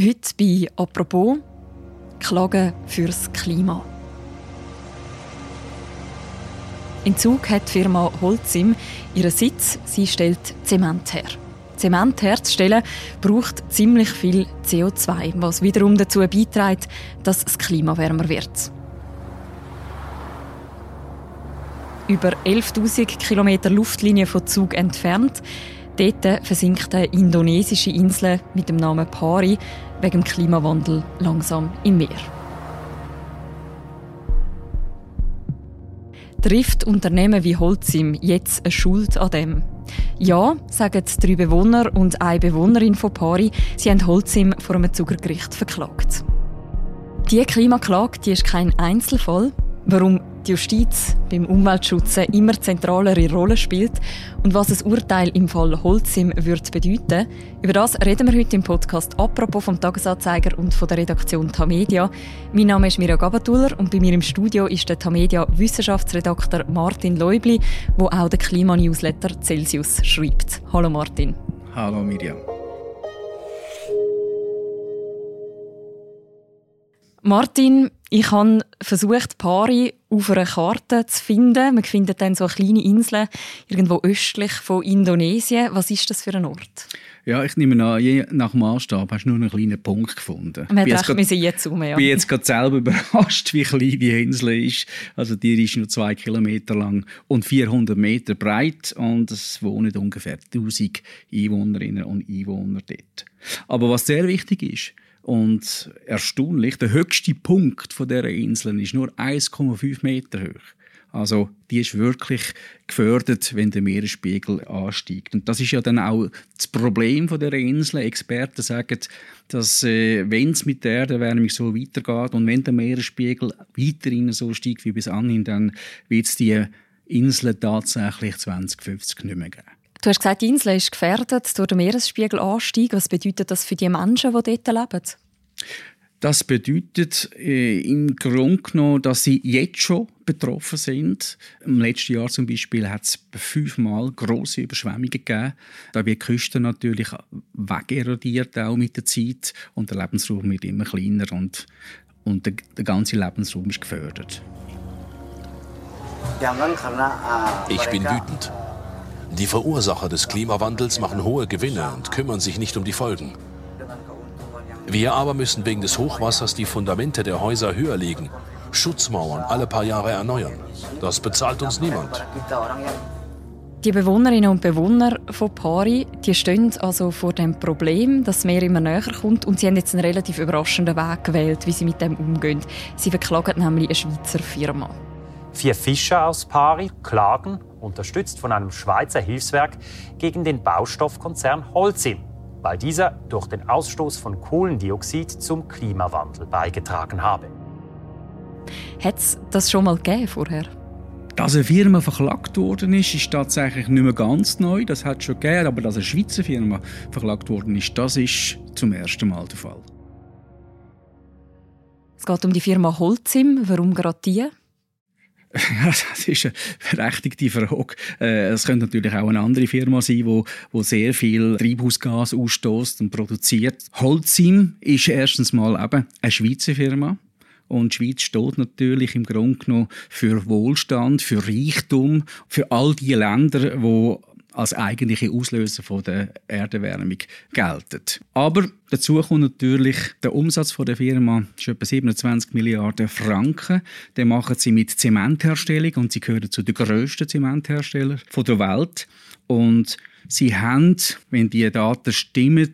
Heute bei «Apropos» Klagen fürs Klima. In Zug hat die Firma Holzim ihren Sitz. Sie stellt Zement her. Zement herzustellen braucht ziemlich viel CO2, was wiederum dazu beiträgt, dass das Klima wärmer wird. Über 11.000 Kilometer Luftlinie von Zug entfernt Dort versinkt eine indonesische Insel mit dem Namen Pari wegen dem Klimawandel langsam im Meer. Trifft Unternehmen wie Holzim jetzt eine Schuld an dem? Ja, sagen drei Bewohner und eine Bewohnerin von Pari. Sie haben Holzim vor einem Zugergericht verklagt. Diese Klimaklage die ist kein Einzelfall. Warum die Justiz beim Umweltschutz immer zentralere Rolle spielt und was das Urteil im Fall Holzim wird bedeuten. Über das reden wir heute im Podcast «Apropos» vom Tagesanzeiger und von der Redaktion Tamedia. Mein Name ist Mirja Gabatuller und bei mir im Studio ist der Tamedia Wissenschaftsredakteur Martin Leubli, der auch den Klimanewsletter Celsius schreibt. Hallo Martin. Hallo Mirja. Martin, ich habe versucht, Pari auf einer Karte zu finden. Man findet dann so eine kleine Insel irgendwo östlich von Indonesien. Was ist das für ein Ort? Ja, ich nehme an, je nach Maßstab hast du nur einen kleinen Punkt gefunden. Man hat recht, wir sind jetzt um, ja. Ich bin jetzt gerade selber überrascht, wie klein die Insel ist. Also die ist nur zwei Kilometer lang und 400 Meter breit und es wohnen ungefähr 1000 Einwohnerinnen und Einwohner dort. Aber was sehr wichtig ist, und erstaunlich, der höchste Punkt von dieser Insel ist nur 1,5 Meter hoch. Also die ist wirklich gefördert, wenn der Meeresspiegel ansteigt. Und das ist ja dann auch das Problem von der Insel. Experten sagen, dass äh, wenn es mit der Erderwärmung so weitergeht und wenn der Meeresspiegel weiterhin so steigt wie bis anhin, dann wird es die Insel tatsächlich 2050 nicht mehr geben. Du hast gesagt, die Insel ist gefährdet durch den Meeresspiegelanstieg. Was bedeutet das für die Menschen, die dort leben? Das bedeutet äh, im Grunde genommen, dass sie jetzt schon betroffen sind. Im letzten Jahr zum Beispiel hat es fünfmal große Überschwemmungen gegeben. Da wird die Küste natürlich wegerodiert auch mit der Zeit und der Lebensraum wird immer kleiner und, und der, der ganze Lebensraum ist gefördert. Ich bin wütend. Die Verursacher des Klimawandels machen hohe Gewinne und kümmern sich nicht um die Folgen. Wir aber müssen wegen des Hochwassers die Fundamente der Häuser höher legen, Schutzmauern alle paar Jahre erneuern. Das bezahlt uns niemand. Die Bewohnerinnen und Bewohner von Pari die stehen also vor dem Problem, dass das Meer immer näher kommt und sie haben jetzt einen relativ überraschenden Weg gewählt, wie sie mit dem umgehen. Sie verklagen nämlich eine Schweizer Firma. Vier Fischer aus Pari klagen, unterstützt von einem Schweizer Hilfswerk, gegen den Baustoffkonzern Holcim, weil dieser durch den Ausstoß von Kohlendioxid zum Klimawandel beigetragen habe. Hat es das schon mal gegeben vorher? Dass eine Firma verklagt worden ist, ist tatsächlich nicht mehr ganz neu. Das hat es schon gegeben, aber dass eine Schweizer Firma verklagt worden ist, das ist zum ersten Mal der Fall. Es geht um die Firma Holcim. Warum gerade die? Das ist eine berechtigte Frage. Äh, es könnte natürlich auch eine andere Firma sein, die, die sehr viel Treibhausgas ausstößt und produziert. Holcim ist erstens mal eben eine Schweizer Firma. Und die Schweiz steht natürlich im Grunde genommen für Wohlstand, für Reichtum, für all die Länder, die als eigentliche Auslöser von der Erderwärmung gelten. Aber dazu kommt natürlich der Umsatz der Firma, ist etwa 27 Milliarden Franken. Den machen sie mit Zementherstellung und sie gehören zu den grössten Zementherstellern der Welt. Und sie haben, wenn die Daten stimmen,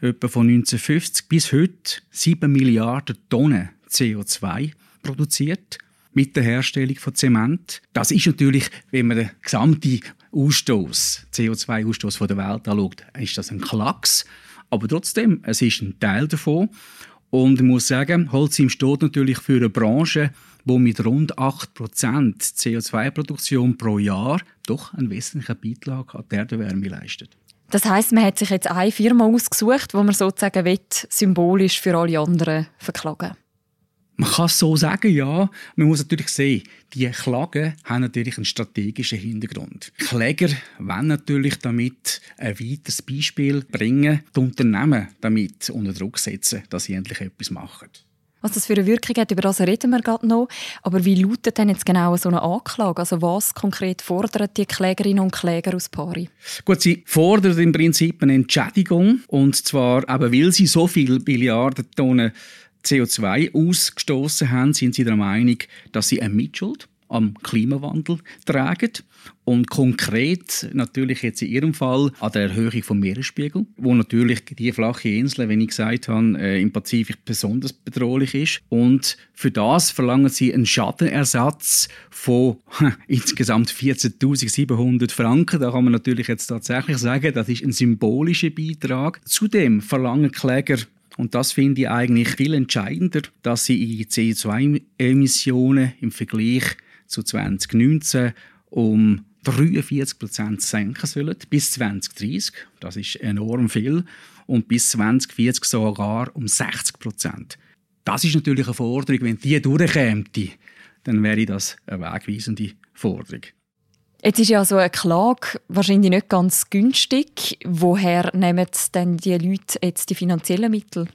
etwa von 1950 bis heute 7 Milliarden Tonnen CO2 produziert mit der Herstellung von Zement. Das ist natürlich, wenn man den gesamten Ausstoß, CO2-Ausstoß der Welt anschaut, ist das ein Klacks. Aber trotzdem, es ist ein Teil davon. Und ich muss sagen, Holcim steht natürlich für eine Branche, die mit rund 8% CO2-Produktion pro Jahr doch einen wesentlichen Beitrag an die Erderwärme leistet. Das heißt, man hat sich jetzt eine Firma ausgesucht, wo man sozusagen will, symbolisch für alle anderen verklagen Man kann es so sagen, ja. Man muss natürlich sehen, die Klagen haben natürlich einen strategischen Hintergrund. Kläger wollen natürlich damit ein weiteres Beispiel bringen, die Unternehmen damit unter Druck setzen, dass sie endlich etwas machen. Was das für eine Wirkung hat, über das reden wir gerade noch. Aber wie lautet denn jetzt genau so eine Anklage? Also was konkret fordern die Klägerinnen und Kläger aus Pari? Gut, sie fordern im Prinzip eine Entschädigung. Und zwar eben, weil sie so viele Milliarden Tonnen CO2 ausgestoßen haben, sind sie der Meinung, dass sie eine Mitschuld am Klimawandel tragen und konkret natürlich jetzt in ihrem Fall an der Erhöhung vom Meeresspiegel, wo natürlich die flache Insel, wenn ich gesagt habe, äh, im Pazifik besonders bedrohlich ist und für das verlangen sie einen Schadenersatz von insgesamt 14.700 Franken. Da kann man natürlich jetzt tatsächlich sagen, das ist ein symbolischer Beitrag. Zudem verlangen Kläger und das finde ich eigentlich viel entscheidender, dass sie ihre CO2-Emissionen im Vergleich zu 2019 um 43 Prozent senken sollen, bis 2030. Das ist enorm viel. Und bis 2040 sogar um 60 Prozent. Das ist natürlich eine Forderung. Wenn die durchkäme, dann wäre das eine wegweisende Forderung. Jetzt ist ja so eine Klage wahrscheinlich nicht ganz günstig. Woher nehmen denn die Leute jetzt die finanziellen Mittel?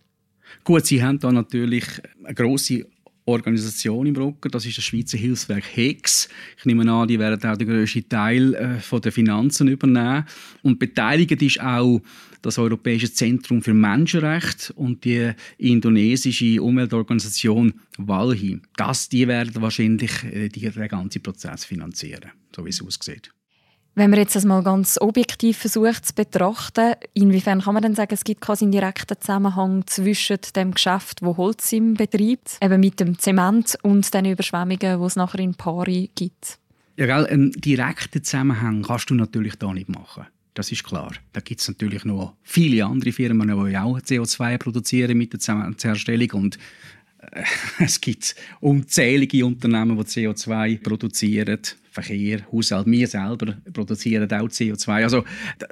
Gut, sie haben da natürlich eine grosse Organisation im Rücken. Das ist das Schweizer Hilfswerk HEX. Ich nehme an, die werden auch den grössten Teil äh, der Finanzen übernehmen. Und beteiligt ist auch das Europäische Zentrum für Menschenrechte und die indonesische Umweltorganisation WALHI. Das, die werden wahrscheinlich äh, den ganzen Prozess finanzieren, so wie es aussieht. Wenn man jetzt das mal ganz objektiv versucht zu betrachten, inwiefern kann man denn sagen, es gibt quasi einen direkten Zusammenhang zwischen dem Geschäft, wo Holzim betreibt, eben mit dem Zement und den Überschwemmungen, die es nachher in Pari gibt? Ja, gell, einen direkten Zusammenhang kannst du natürlich da nicht machen. Das ist klar. Da gibt es natürlich noch viele andere Firmen, die auch CO2 produzieren mit der Zementherstellung und äh, es gibt unzählige Unternehmen, die CO2 produzieren. Verkehr, Haushalt, wir selber produzieren auch CO2. Also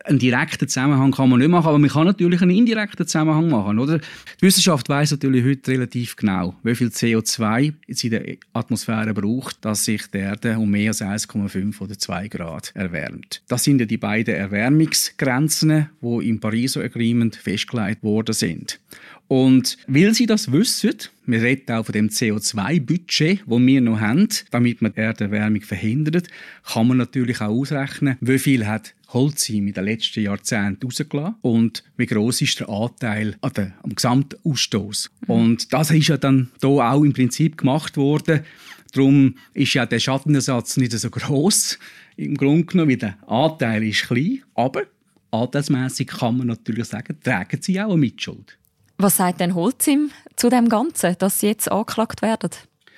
einen direkten Zusammenhang kann man nicht machen, aber man kann natürlich einen indirekten Zusammenhang machen. Oder? Die Wissenschaft weiß natürlich heute relativ genau, wie viel CO2 jetzt in der Atmosphäre braucht, dass sich die Erde um mehr als 1,5 oder 2 Grad erwärmt. Das sind ja die beiden Erwärmungsgrenzen, die im Pariser Agreement festgelegt worden sind. Und weil sie das wissen, wir reden auch von dem CO2-Budget, das wir noch haben, damit man die Erderwärmung verhindert, kann man natürlich auch ausrechnen, wie viel hat Holzheim in den letzten Jahrzehnten rausgelassen und wie groß ist der Anteil an der, am Gesamtausstoß. Mhm. Und das ist ja dann hier auch im Prinzip gemacht worden. Darum ist ja der Schadenersatz nicht so groß im Grunde genommen, weil der Anteil ist klein, aber anteilsmässig kann man natürlich sagen, tragen sie auch eine Mitschuld. Was sagt denn Holzim zu dem Ganzen, dass sie jetzt angeklagt werden?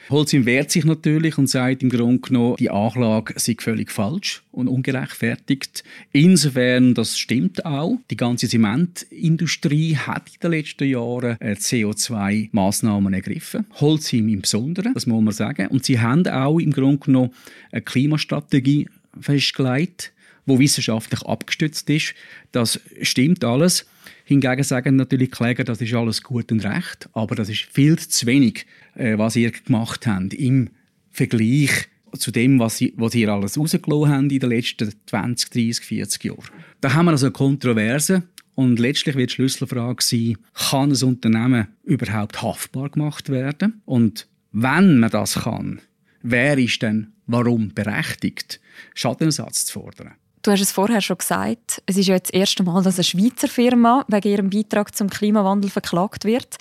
Holzim wehrt sich natürlich und sagt im Grunde genommen, die Anklage sei völlig falsch und ungerechtfertigt. Insofern, das stimmt auch. Die ganze Zementindustrie hat in den letzten Jahren äh, CO2-Maßnahmen ergriffen. Holzim im Besonderen, das muss man sagen. Und sie haben auch im Grunde genommen eine Klimastrategie festgelegt, wo wissenschaftlich abgestützt ist. Das stimmt alles. Hingegen sagen natürlich Kläger, das ist alles gut und recht, aber das ist viel zu wenig, äh, was ihr gemacht habt im Vergleich zu dem, was sie, was ihr alles rausgelassen habt in den letzten 20, 30, 40 Jahren. Da haben wir also eine Kontroverse und letztlich wird die Schlüsselfrage sein, kann ein Unternehmen überhaupt haftbar gemacht werden? Und wenn man das kann, wer ist denn warum berechtigt, Schadenersatz zu fordern? Du hast es vorher schon gesagt, es ist ja jetzt das erste Mal, dass eine Schweizer Firma wegen ihrem Beitrag zum Klimawandel verklagt wird.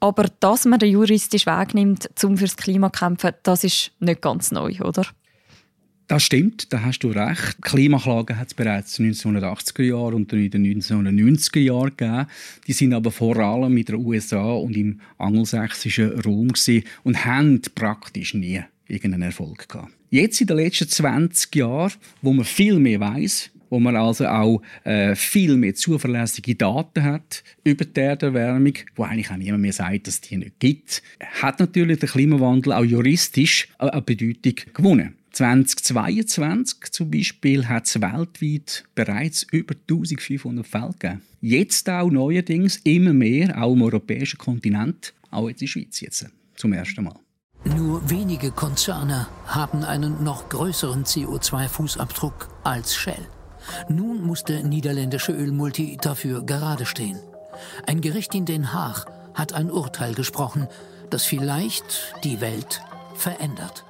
Aber dass man den juristischen Weg nimmt, um fürs Klima zu kämpfen, das ist nicht ganz neu, oder? Das stimmt, da hast du recht. Klimaklagen hat es bereits in den 1980er Jahren und in den 1990er Jahren gegeben. Die sind aber vor allem mit den USA und im angelsächsischen Raum und haben praktisch nie irgendeinen Erfolg gehabt. Jetzt in den letzten 20 Jahren, wo man viel mehr weiß, wo man also auch äh, viel mehr zuverlässige Daten hat über die Erderwärmung, wo eigentlich auch niemand mehr sagt, dass es die nicht gibt, hat natürlich der Klimawandel auch juristisch eine Bedeutung gewonnen. 2022 zum Beispiel hat es weltweit bereits über 1500 Fälle gegeben. Jetzt auch neuerdings immer mehr, auch im europäischen Kontinent, auch jetzt in der Schweiz jetzt zum ersten Mal. Nur wenige Konzerne haben einen noch größeren CO2-Fußabdruck als Shell. Nun muss der niederländische Ölmulti dafür gerade stehen. Ein Gericht in Den Haag hat ein Urteil gesprochen, das vielleicht die Welt verändert.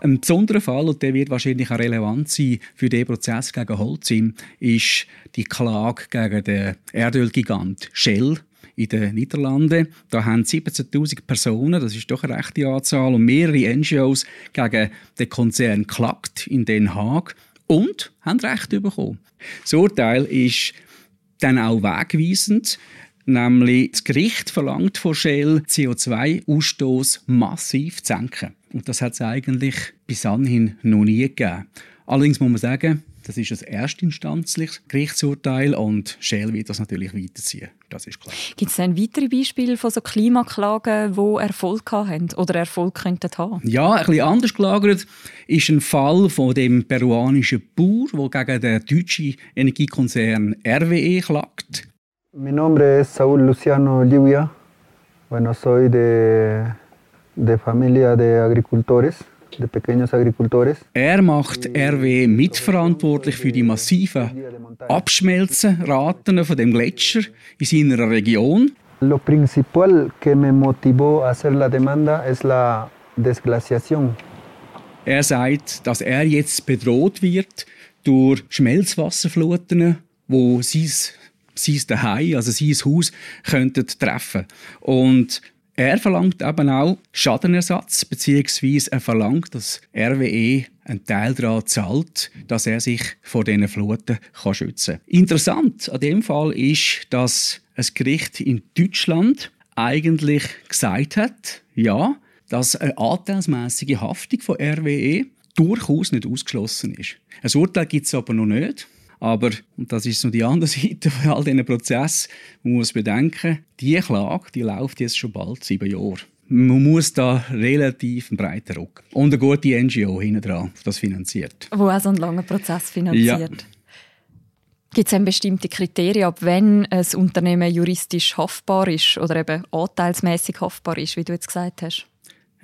Ein besonderer Fall, und der wird wahrscheinlich auch relevant sein für den Prozess gegen Holcim, ist die Klage gegen den Erdölgigant Shell in den Niederlanden. Da haben 17.000 Personen, das ist doch eine rechte Anzahl, und mehrere NGOs gegen den Konzern geklagt in Den Haag und haben Recht bekommen. Das Urteil ist dann auch wegweisend. Nämlich das Gericht verlangt von Shell, CO2-Ausstoß massiv zu senken. Und das hat es eigentlich bis anhin noch nie gegeben. Allerdings muss man sagen, das ist ein erstinstanzliches Gerichtsurteil und Shell wird das natürlich weiterziehen. Das ist klar. Gibt es denn weitere Beispiele von so Klimaklagen, die Erfolg haben oder Erfolg könnten haben? Ja, ein bisschen anders gelagert ist ein Fall von dem peruanischen Bauer, der gegen den deutschen Energiekonzern RWE klagt. Mi nombre es Saúl Luciano Lluvia. Bueno, soy de, de familia de agricultores. Er macht RW mitverantwortlich für die massiven Abschmelzenraten von dem Gletscher in seiner Region. Lo principal que me motivó a hacer la demanda es la desglaciación. Er sagt, dass er jetzt bedroht wird durch Schmelzwasserfluten, wo sein sein Daheim, also sein Haus, könnten treffen. Und er verlangt eben auch Schadenersatz, beziehungsweise er verlangt, dass RWE einen Teil daran zahlt, dass er sich vor diesen Fluten kann schützen kann. Interessant an dem Fall ist, dass ein Gericht in Deutschland eigentlich gesagt hat, ja, dass eine anteilsmäßige Haftung von RWE durchaus nicht ausgeschlossen ist. Ein Urteil gibt es aber noch nicht. Aber, und das ist so die andere Seite von all diesen Prozessen, man muss bedenken, diese Klage die läuft jetzt schon bald sieben Jahre. Man muss da relativ einen breiten Ruck und eine gute NGO hinten dran, das finanziert. Wo auch so einen langen Prozess finanziert. Ja. Gibt es bestimmte Kriterien, ab wenn ein Unternehmen juristisch haftbar ist oder eben anteilsmäßig haftbar ist, wie du jetzt gesagt hast?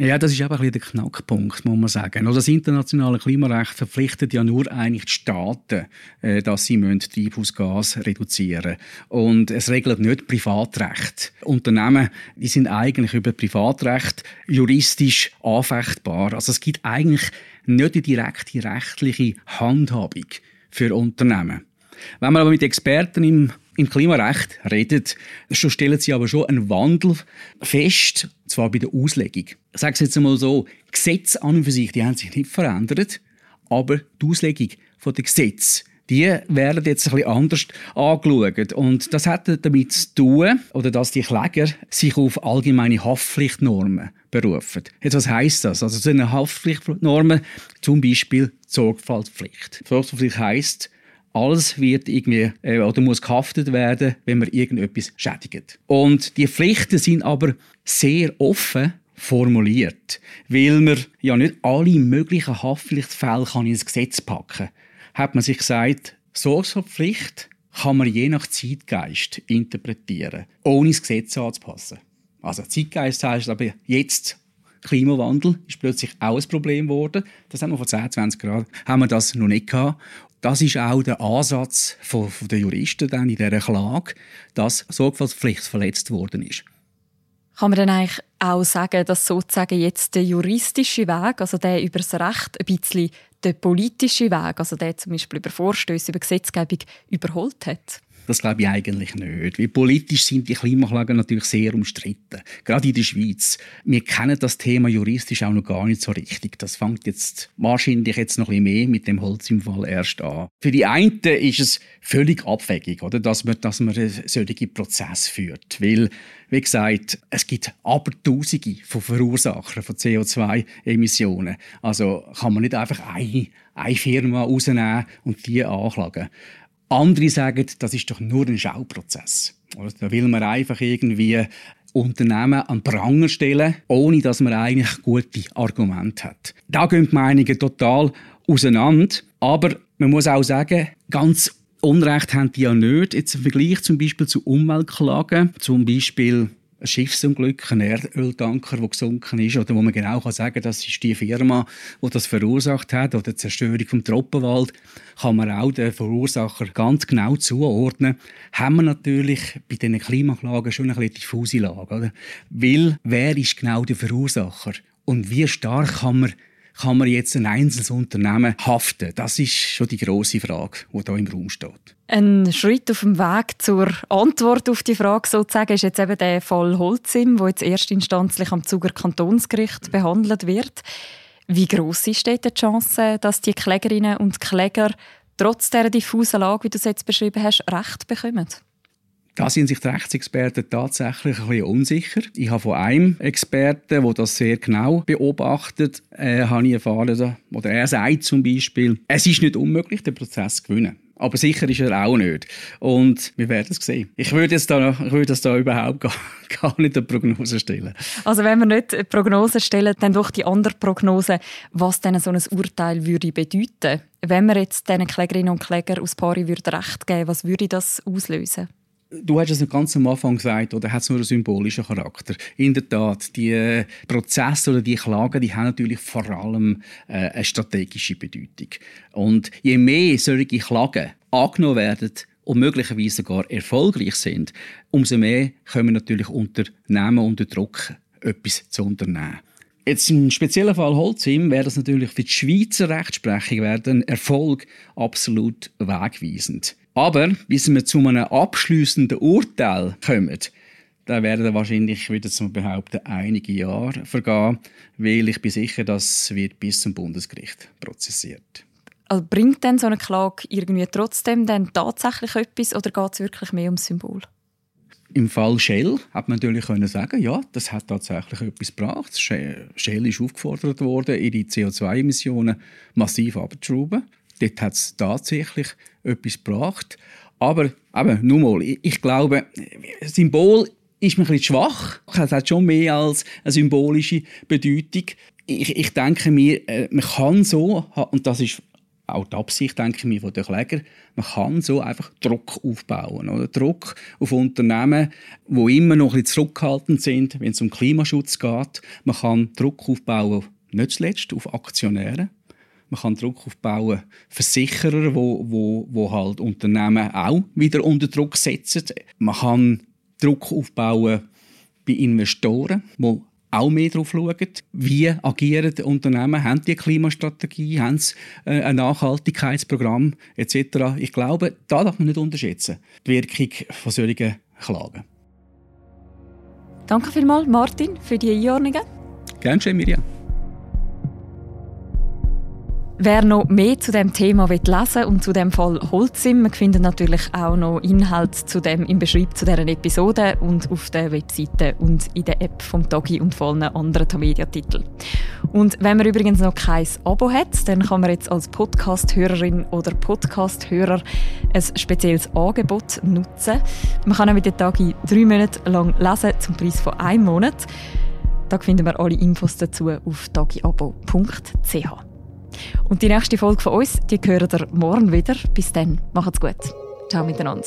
Ja, das ist eben ein der Knackpunkt, muss man sagen. Also das internationale Klimarecht verpflichtet ja nur eigentlich die Staaten, äh, dass sie Treibhausgas reduzieren müssen. Und es regelt nicht Privatrecht. Unternehmen die sind eigentlich über Privatrecht juristisch anfechtbar. Also es gibt eigentlich nicht die direkte rechtliche Handhabung für Unternehmen. Wenn man aber mit Experten im im Klimarecht redet, so stellen sie aber schon einen Wandel fest, zwar bei der Auslegung. Ich sage es jetzt einmal so, Gesetze an und für sich, die haben sich nicht verändert, aber die Auslegung der Gesetze die werden jetzt ein bisschen anders angeschaut. Und das hat damit zu tun, oder dass die Kläger sich auf allgemeine Haftpflichtnormen berufen. Jetzt, was heisst das? Also, so eine Haftpflichtnormen, zum Beispiel Sorgfaltspflicht. Sorgfaltspflicht heisst, alles wird irgendwie äh, oder muss gehaftet werden, wenn man irgendetwas schädigt. Und die Pflichten sind aber sehr offen formuliert, weil man ja nicht alle möglichen Haftpflichtfälle kann ins Gesetz packen. kann. Hat man sich gesagt, Sorgfaltspflicht kann man je nach Zeitgeist interpretieren, ohne das Gesetz anzupassen. Also Zeitgeist heißt aber jetzt Klimawandel ist plötzlich auch ein Problem geworden. Das haben wir vor 10, 20 Jahren haben wir das noch nicht gehabt. Das ist auch der Ansatz von, von der Juristen dann in dieser Klage, dass Sorgfaltspflicht verletzt worden ist. Kann man dann eigentlich auch sagen, dass sozusagen jetzt der juristische Weg, also der über das Recht, ein bisschen der politische Weg, also der zum Beispiel über Vorstöße, über Gesetzgebung überholt hat? Das glaube ich eigentlich nicht. Weil politisch sind die Klimaklagen natürlich sehr umstritten. Gerade in der Schweiz. Wir kennen das Thema juristisch auch noch gar nicht so richtig. Das fängt jetzt wahrscheinlich jetzt noch ein mehr mit dem Holz im Fall erst an. Für die einen ist es völlig abwegig, oder? Dass man, dass man einen solchen Prozess führt. Weil, wie gesagt, es gibt aber Tausende von Verursachern von CO2-Emissionen. Also kann man nicht einfach eine, eine Firma rausnehmen und die anklagen. Andere sagen, das ist doch nur ein Schauprozess. Da will man einfach irgendwie Unternehmen an Pranger stellen, ohne dass man eigentlich gute Argumente hat. Da gehen die Meinungen total auseinander. Aber man muss auch sagen, ganz Unrecht haben die ja nicht. Jetzt im Vergleich zum Beispiel zu Umweltklagen, zum Beispiel Schiffsunglück, ein Erdöltanker, der gesunken ist, oder wo man genau kann sagen das ist die Firma, die das verursacht hat, oder die Zerstörung vom Troppenwald, kann man auch den Verursacher ganz genau zuordnen, haben wir natürlich bei diesen Klimaklagen schon eine diffuse Lage. Oder? Weil, wer ist genau der Verursacher? Und wie stark kann man kann man jetzt ein einzelnes Unternehmen haften? Das ist schon die große Frage, die da im Raum steht. Ein Schritt auf dem Weg zur Antwort auf die Frage sozusagen ist jetzt eben der Fall Holzim, wo jetzt erstinstanzlich am Zuger Kantonsgericht behandelt wird. Wie groß ist dort die Chance, dass die Klägerinnen und Kläger trotz dieser diffusen Lage, wie du es jetzt beschrieben hast, Recht bekommen? Da sind sich die Rechtsexperten tatsächlich ein bisschen unsicher. Ich habe von einem Experten, der das sehr genau beobachtet, äh, habe ich erfahren, oder er sagt zum Beispiel, es ist nicht unmöglich, den Prozess zu gewinnen. Aber sicher ist er auch nicht. Und wir werden es sehen. Ich würde jetzt da, ich würde das da überhaupt gar, gar nicht eine Prognose stellen. Also wenn wir nicht eine Prognose stellen, dann doch die andere Prognose, was denn so ein Urteil würde bedeuten. Wenn wir jetzt diesen Klägerinnen und Klägern aus Pari würde Recht geben, was würde das auslösen? Du hast es ganz am Anfang gesagt, oder hat es nur einen symbolischen Charakter? In der Tat, die äh, Prozesse oder die Klagen, die haben natürlich vor allem äh, eine strategische Bedeutung. Und je mehr solche Klagen angenommen werden und möglicherweise sogar erfolgreich sind, umso mehr können natürlich Unternehmen unter Druck, etwas zu unternehmen. Jetzt im speziellen Fall Holzim wäre das natürlich für die Schweizer Rechtsprechung ein Erfolg absolut wegweisend. Aber bis wir zu einem abschließenden Urteil kommen, da werden wahrscheinlich, würde ich behaupten, einige Jahre vergehen, weil ich bin sicher, das wird bis zum Bundesgericht prozessiert. Also bringt denn so eine Klage irgendwie trotzdem dann tatsächlich etwas oder geht es wirklich mehr ums Symbol? Im Fall Shell hat man natürlich können sagen, ja, das hat tatsächlich etwas gebracht. Shell ist aufgefordert worden, ihre CO2-Emissionen massiv abzuschrauben. Dort hat es tatsächlich etwas gebracht. Aber eben, nur mal, ich, ich glaube, Symbol ist mir ein bisschen schwach. Es hat schon mehr als eine symbolische Bedeutung. Ich, ich denke mir, äh, man kann so, und das ist auch die Absicht, denke ich mir, von den Klägern, man kann so einfach Druck aufbauen. Oder? Druck auf Unternehmen, die immer noch ein bisschen zurückhaltend sind, wenn es um Klimaschutz geht. Man kann Druck aufbauen, nicht zuletzt auf Aktionäre. Man kann Druck aufbauen, Versicherer, wo, wo, wo halt Unternehmen auch wieder unter Druck setzen. Man kann Druck aufbauen bei Investoren, die auch mehr darauf schauen, wie agieren die Unternehmen, haben die Klimastrategie, haben sie äh, ein Nachhaltigkeitsprogramm etc. Ich glaube, da darf man nicht unterschätzen, die Wirkung von solchen Klagen. Danke vielmals, Martin, für die Einordnungen. Gerne schön, Miriam. Wer noch mehr zu dem Thema lesen will und zu dem Fall Holzim, findet natürlich auch noch Inhalt zu dem im Beschreib zu deren Episode und auf der Webseite und in der App vom Togi und von anderen Tamedia-Titeln. Und wenn man übrigens noch kein Abo hat, dann kann man jetzt als Podcast-Hörerin oder Podcast-Hörer ein spezielles Angebot nutzen. Man kann auch mit den Tagi drei Monate lang lesen zum Preis von einem Monat. Da finden wir alle Infos dazu auf tagiabo.ch. Und die nächste Folge von uns, die hören ihr morgen wieder. Bis dann, macht's gut. Ciao miteinander.